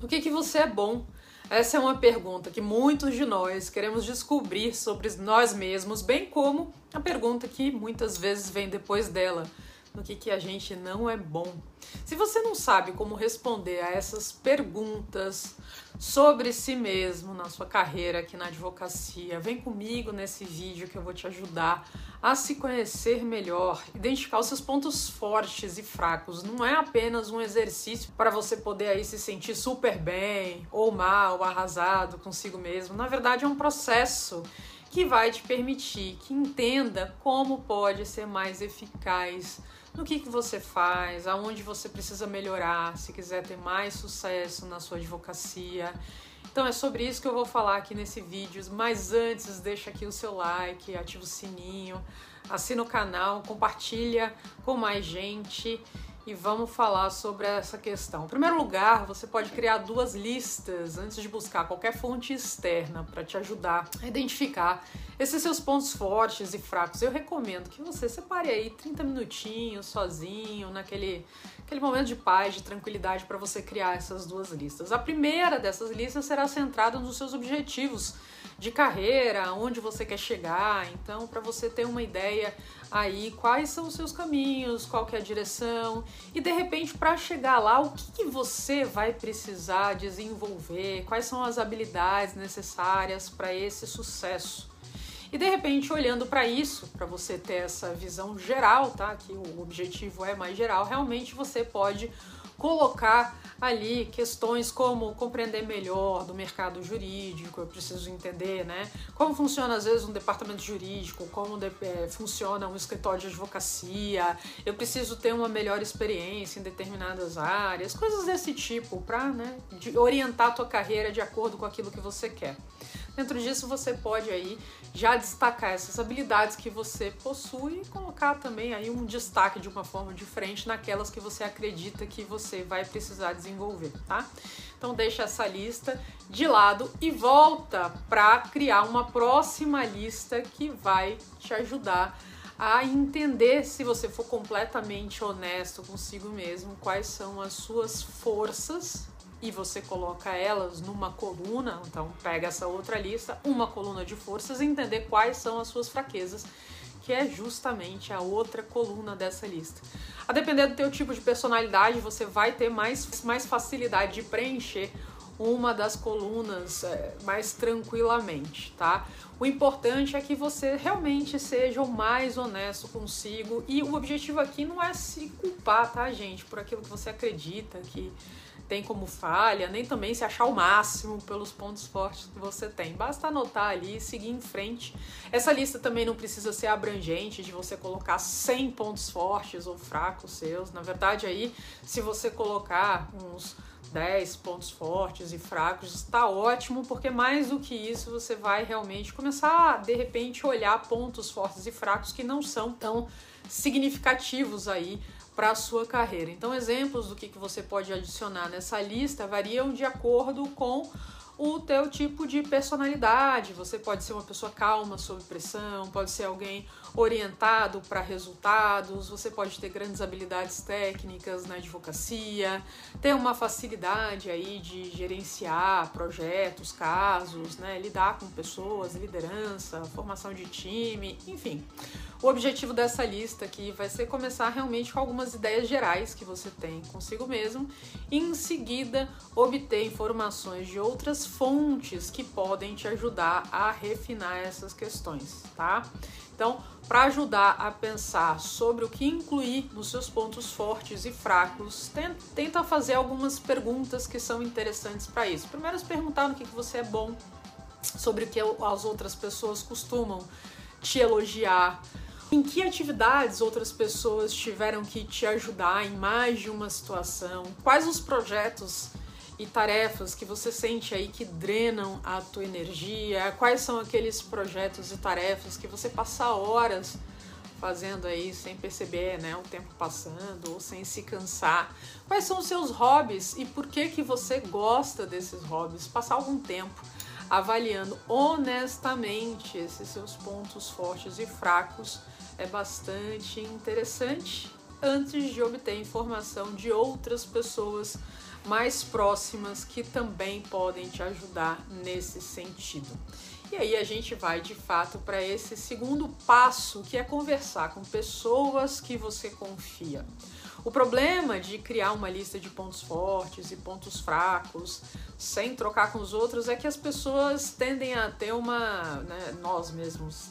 No que, que você é bom? Essa é uma pergunta que muitos de nós queremos descobrir sobre nós mesmos, bem como a pergunta que muitas vezes vem depois dela no que, que a gente não é bom. Se você não sabe como responder a essas perguntas sobre si mesmo na sua carreira aqui na advocacia, vem comigo nesse vídeo que eu vou te ajudar a se conhecer melhor, identificar os seus pontos fortes e fracos. Não é apenas um exercício para você poder aí se sentir super bem ou mal, arrasado consigo mesmo. Na verdade, é um processo que vai te permitir que entenda como pode ser mais eficaz no que, que você faz, aonde você precisa melhorar, se quiser ter mais sucesso na sua advocacia. Então é sobre isso que eu vou falar aqui nesse vídeo. Mas antes, deixa aqui o seu like, ativa o sininho, assina o canal, compartilha com mais gente e vamos falar sobre essa questão. Em primeiro lugar, você pode criar duas listas antes de buscar qualquer fonte externa para te ajudar a identificar esses seus pontos fortes e fracos. Eu recomendo que você separe aí 30 minutinhos sozinho, naquele aquele momento de paz, de tranquilidade para você criar essas duas listas. A primeira dessas listas será centrada nos seus objetivos de carreira, onde você quer chegar. Então, para você ter uma ideia aí quais são os seus caminhos, qual que é a direção e de repente para chegar lá, o que, que você vai precisar desenvolver, quais são as habilidades necessárias para esse sucesso. E de repente, olhando para isso, para você ter essa visão geral, tá? Que o objetivo é mais geral, realmente você pode colocar ali questões como compreender melhor do mercado jurídico, eu preciso entender, né? Como funciona às vezes um departamento jurídico, como de, é, funciona um escritório de advocacia, eu preciso ter uma melhor experiência em determinadas áreas, coisas desse tipo, para né, orientar a tua carreira de acordo com aquilo que você quer. Dentro disso, você pode aí já destacar essas habilidades que você possui e colocar também aí um destaque de uma forma diferente naquelas que você acredita que você vai precisar desenvolver, tá? Então deixa essa lista de lado e volta para criar uma próxima lista que vai te ajudar a entender se você for completamente honesto consigo mesmo, quais são as suas forças e você coloca elas numa coluna, então pega essa outra lista, uma coluna de forças e entender quais são as suas fraquezas, que é justamente a outra coluna dessa lista. A depender do teu tipo de personalidade, você vai ter mais, mais facilidade de preencher uma das colunas é, mais tranquilamente, tá? O importante é que você realmente seja o mais honesto consigo e o objetivo aqui não é se culpar, tá, gente, por aquilo que você acredita que tem como falha, nem também se achar o máximo pelos pontos fortes que você tem. Basta anotar ali e seguir em frente. Essa lista também não precisa ser abrangente de você colocar 100 pontos fortes ou fracos seus. Na verdade, aí, se você colocar uns 10 pontos fortes e fracos, está ótimo, porque mais do que isso você vai realmente começar a, de repente, olhar pontos fortes e fracos que não são tão significativos aí para a sua carreira. Então, exemplos do que, você pode adicionar nessa lista variam de acordo com o teu tipo de personalidade. Você pode ser uma pessoa calma sob pressão, pode ser alguém orientado para resultados, você pode ter grandes habilidades técnicas na advocacia, ter uma facilidade aí de gerenciar projetos, casos, né, lidar com pessoas, liderança, formação de time, enfim. O objetivo dessa lista aqui vai ser começar realmente com algumas ideias gerais que você tem consigo mesmo e em seguida obter informações de outras fontes que podem te ajudar a refinar essas questões, tá? Então, para ajudar a pensar sobre o que incluir nos seus pontos fortes e fracos, tenta fazer algumas perguntas que são interessantes para isso. Primeiro, se perguntar no que você é bom, sobre o que as outras pessoas costumam te elogiar, em que atividades outras pessoas tiveram que te ajudar em mais de uma situação? Quais os projetos e tarefas que você sente aí que drenam a tua energia? Quais são aqueles projetos e tarefas que você passa horas fazendo aí sem perceber, né, o tempo passando ou sem se cansar? Quais são os seus hobbies e por que que você gosta desses hobbies? Passar algum tempo avaliando honestamente esses seus pontos fortes e fracos é bastante interessante antes de obter informação de outras pessoas mais próximas que também podem te ajudar nesse sentido. E aí a gente vai de fato para esse segundo passo, que é conversar com pessoas que você confia. O problema de criar uma lista de pontos fortes e pontos fracos sem trocar com os outros é que as pessoas tendem a ter uma. Né, nós mesmos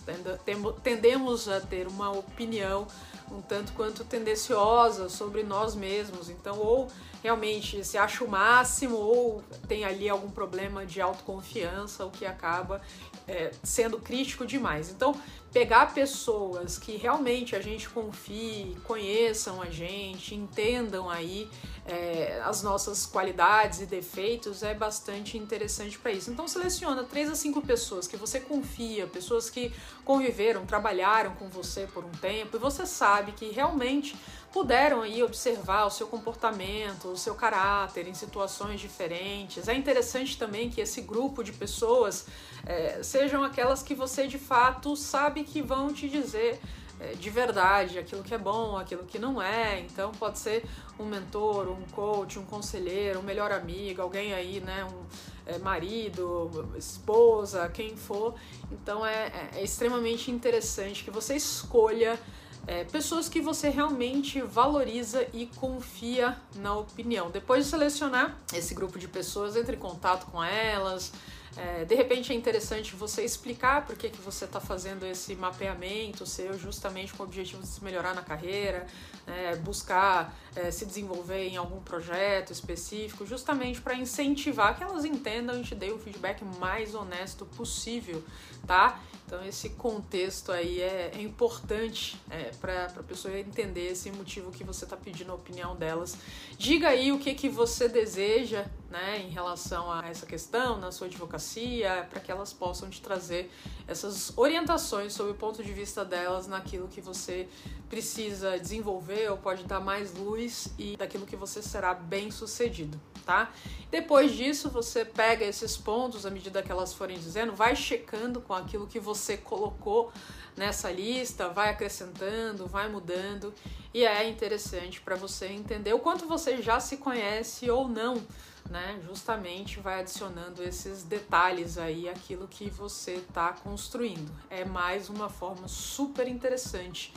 tendemos a ter uma opinião um tanto quanto tendenciosa sobre nós mesmos. Então, ou realmente se acha o máximo, ou tem ali algum problema de autoconfiança, o que acaba é, sendo crítico demais. Então, pegar pessoas que realmente a gente confie, conheçam a gente, entendam aí é, as nossas qualidades e defeitos é bastante interessante para isso. Então seleciona três a cinco pessoas que você confia, pessoas que conviveram, trabalharam com você por um tempo e você sabe que realmente puderam aí observar o seu comportamento, o seu caráter em situações diferentes. É interessante também que esse grupo de pessoas é, sejam aquelas que você de fato sabe que vão te dizer é, de verdade aquilo que é bom, aquilo que não é. Então pode ser um mentor, um coach, um conselheiro, um melhor amigo, alguém aí, né? Um é, marido, esposa, quem for. Então é, é, é extremamente interessante que você escolha é, pessoas que você realmente valoriza e confia na opinião. Depois de selecionar esse grupo de pessoas, entre em contato com elas. É, de repente é interessante você explicar por que, que você está fazendo esse mapeamento seu justamente com o objetivo de se melhorar na carreira, é, buscar se desenvolver em algum projeto específico, justamente para incentivar que elas entendam e te deem o feedback mais honesto possível, tá? Então esse contexto aí é, é importante é, para a pessoa entender esse motivo que você está pedindo a opinião delas. Diga aí o que, que você deseja né, em relação a essa questão na sua advocacia, para que elas possam te trazer essas orientações sobre o ponto de vista delas naquilo que você precisa desenvolver ou pode dar mais luz e daquilo que você será bem sucedido, tá? Depois disso, você pega esses pontos à medida que elas forem dizendo, vai checando com aquilo que você colocou nessa lista, vai acrescentando, vai mudando e é interessante para você entender o quanto você já se conhece ou não né? Justamente vai adicionando esses detalhes aí aquilo que você está construindo. É mais uma forma super interessante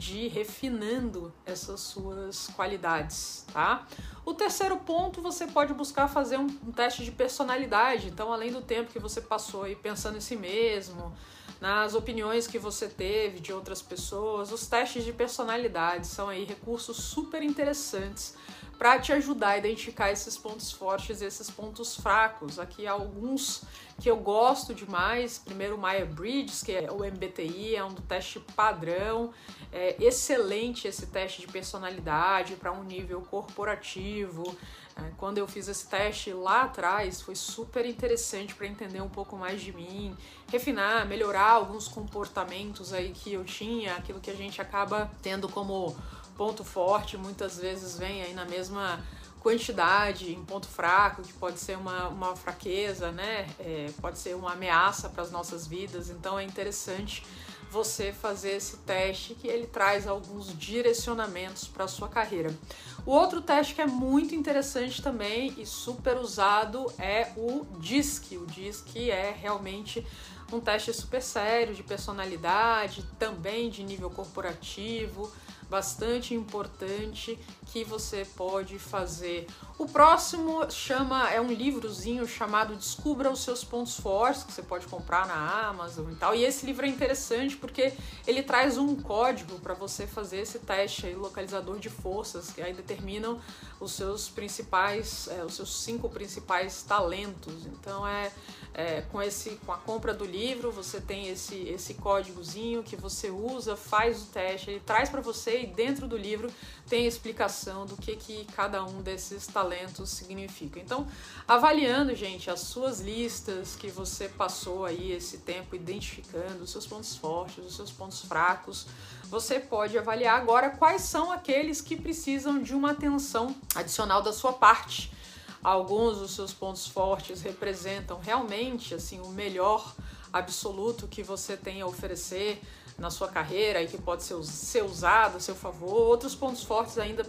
de refinando essas suas qualidades, tá? O terceiro ponto, você pode buscar fazer um, um teste de personalidade. Então, além do tempo que você passou aí pensando em si mesmo, nas opiniões que você teve de outras pessoas, os testes de personalidade são aí recursos super interessantes para te ajudar a identificar esses pontos fortes e esses pontos fracos. Aqui há alguns que eu gosto demais. Primeiro, o Myers-Briggs, que é o MBTI, é um teste padrão. É excelente esse teste de personalidade para um nível corporativo. É, quando eu fiz esse teste lá atrás, foi super interessante para entender um pouco mais de mim, refinar, melhorar alguns comportamentos aí que eu tinha, aquilo que a gente acaba tendo como ponto forte muitas vezes vem aí na mesma quantidade em ponto fraco, que pode ser uma, uma fraqueza, né? É, pode ser uma ameaça para as nossas vidas. Então é interessante você fazer esse teste que ele traz alguns direcionamentos para a sua carreira. O outro teste que é muito interessante também e super usado é o DISC. O DISC é realmente um teste super sério de personalidade, também de nível corporativo bastante importante que você pode fazer. O próximo chama é um livrozinho chamado Descubra os seus pontos fortes que você pode comprar na Amazon e tal. E esse livro é interessante porque ele traz um código para você fazer esse teste aí, localizador de forças que aí determinam os seus principais, é, os seus cinco principais talentos. Então é é, com, esse, com a compra do livro, você tem esse, esse códigozinho que você usa, faz o teste, ele traz para você e dentro do livro tem explicação do que, que cada um desses talentos significa. Então, avaliando, gente, as suas listas que você passou aí esse tempo identificando, os seus pontos fortes, os seus pontos fracos, você pode avaliar agora quais são aqueles que precisam de uma atenção adicional da sua parte alguns dos seus pontos fortes representam realmente assim o melhor absoluto que você tem a oferecer na sua carreira e que pode ser, ser usado a seu favor. Outros pontos fortes ainda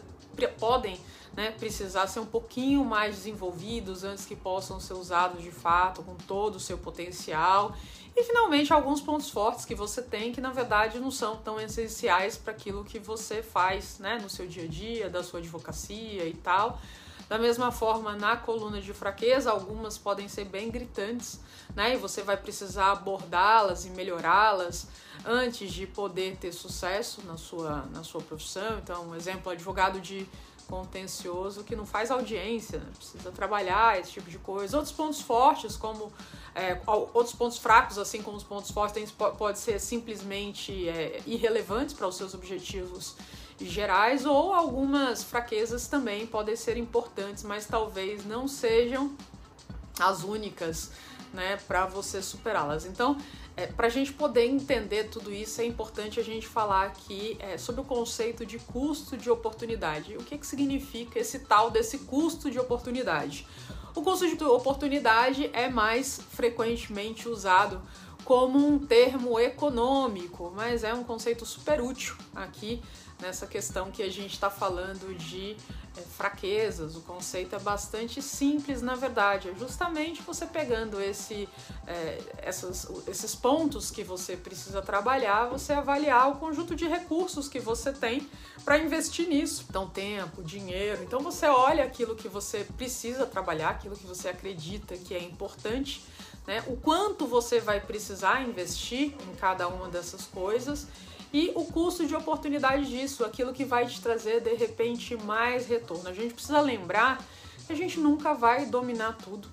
podem né, precisar ser um pouquinho mais desenvolvidos antes que possam ser usados de fato com todo o seu potencial. E finalmente alguns pontos fortes que você tem que na verdade não são tão essenciais para aquilo que você faz, né, no seu dia a dia, da sua advocacia e tal. Da mesma forma, na coluna de fraqueza, algumas podem ser bem gritantes, né? E você vai precisar abordá-las e melhorá-las antes de poder ter sucesso na sua, na sua profissão. Então, um exemplo, advogado de contencioso que não faz audiência, né? precisa trabalhar esse tipo de coisa. Outros pontos fortes, como é, outros pontos fracos, assim como os pontos fortes, pode ser simplesmente é, irrelevantes para os seus objetivos gerais, ou algumas fraquezas também podem ser importantes, mas talvez não sejam as únicas né, para você superá-las. Então, é, para a gente poder entender tudo isso, é importante a gente falar aqui é, sobre o conceito de custo de oportunidade. O que, que significa esse tal desse custo de oportunidade? O custo de oportunidade é mais frequentemente usado como um termo econômico, mas é um conceito super útil aqui nessa questão que a gente está falando de é, fraquezas. O conceito é bastante simples, na verdade. É justamente você pegando esse, é, essas, esses pontos que você precisa trabalhar, você avaliar o conjunto de recursos que você tem para investir nisso. Então, tempo, dinheiro. Então, você olha aquilo que você precisa trabalhar, aquilo que você acredita que é importante. Né? O quanto você vai precisar investir em cada uma dessas coisas e o custo de oportunidade disso, aquilo que vai te trazer de repente mais retorno. A gente precisa lembrar que a gente nunca vai dominar tudo.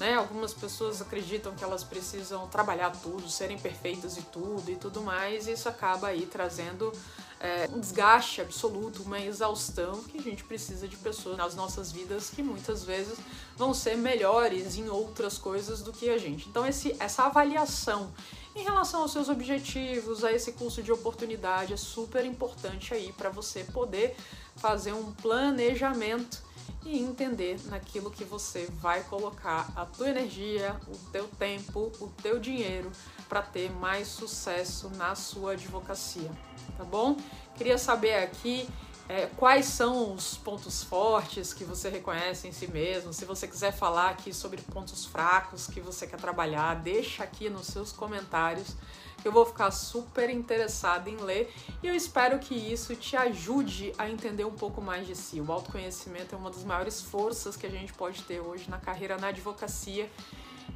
Né? Algumas pessoas acreditam que elas precisam trabalhar tudo, serem perfeitas e tudo e tudo mais, e isso acaba aí trazendo é, um desgaste absoluto, uma exaustão que a gente precisa de pessoas nas nossas vidas que muitas vezes vão ser melhores em outras coisas do que a gente. Então esse, essa avaliação em relação aos seus objetivos, a esse curso de oportunidade, é super importante aí para você poder fazer um planejamento e entender naquilo que você vai colocar a tua energia, o teu tempo, o teu dinheiro para ter mais sucesso na sua advocacia, tá bom? Queria saber aqui é, quais são os pontos fortes que você reconhece em si mesmo. Se você quiser falar aqui sobre pontos fracos que você quer trabalhar, deixa aqui nos seus comentários. Eu vou ficar super interessada em ler e eu espero que isso te ajude a entender um pouco mais de si. O autoconhecimento é uma das maiores forças que a gente pode ter hoje na carreira na advocacia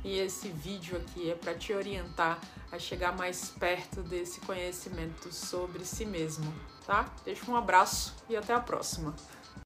e esse vídeo aqui é para te orientar a chegar mais perto desse conhecimento sobre si mesmo, tá? Deixa um abraço e até a próxima.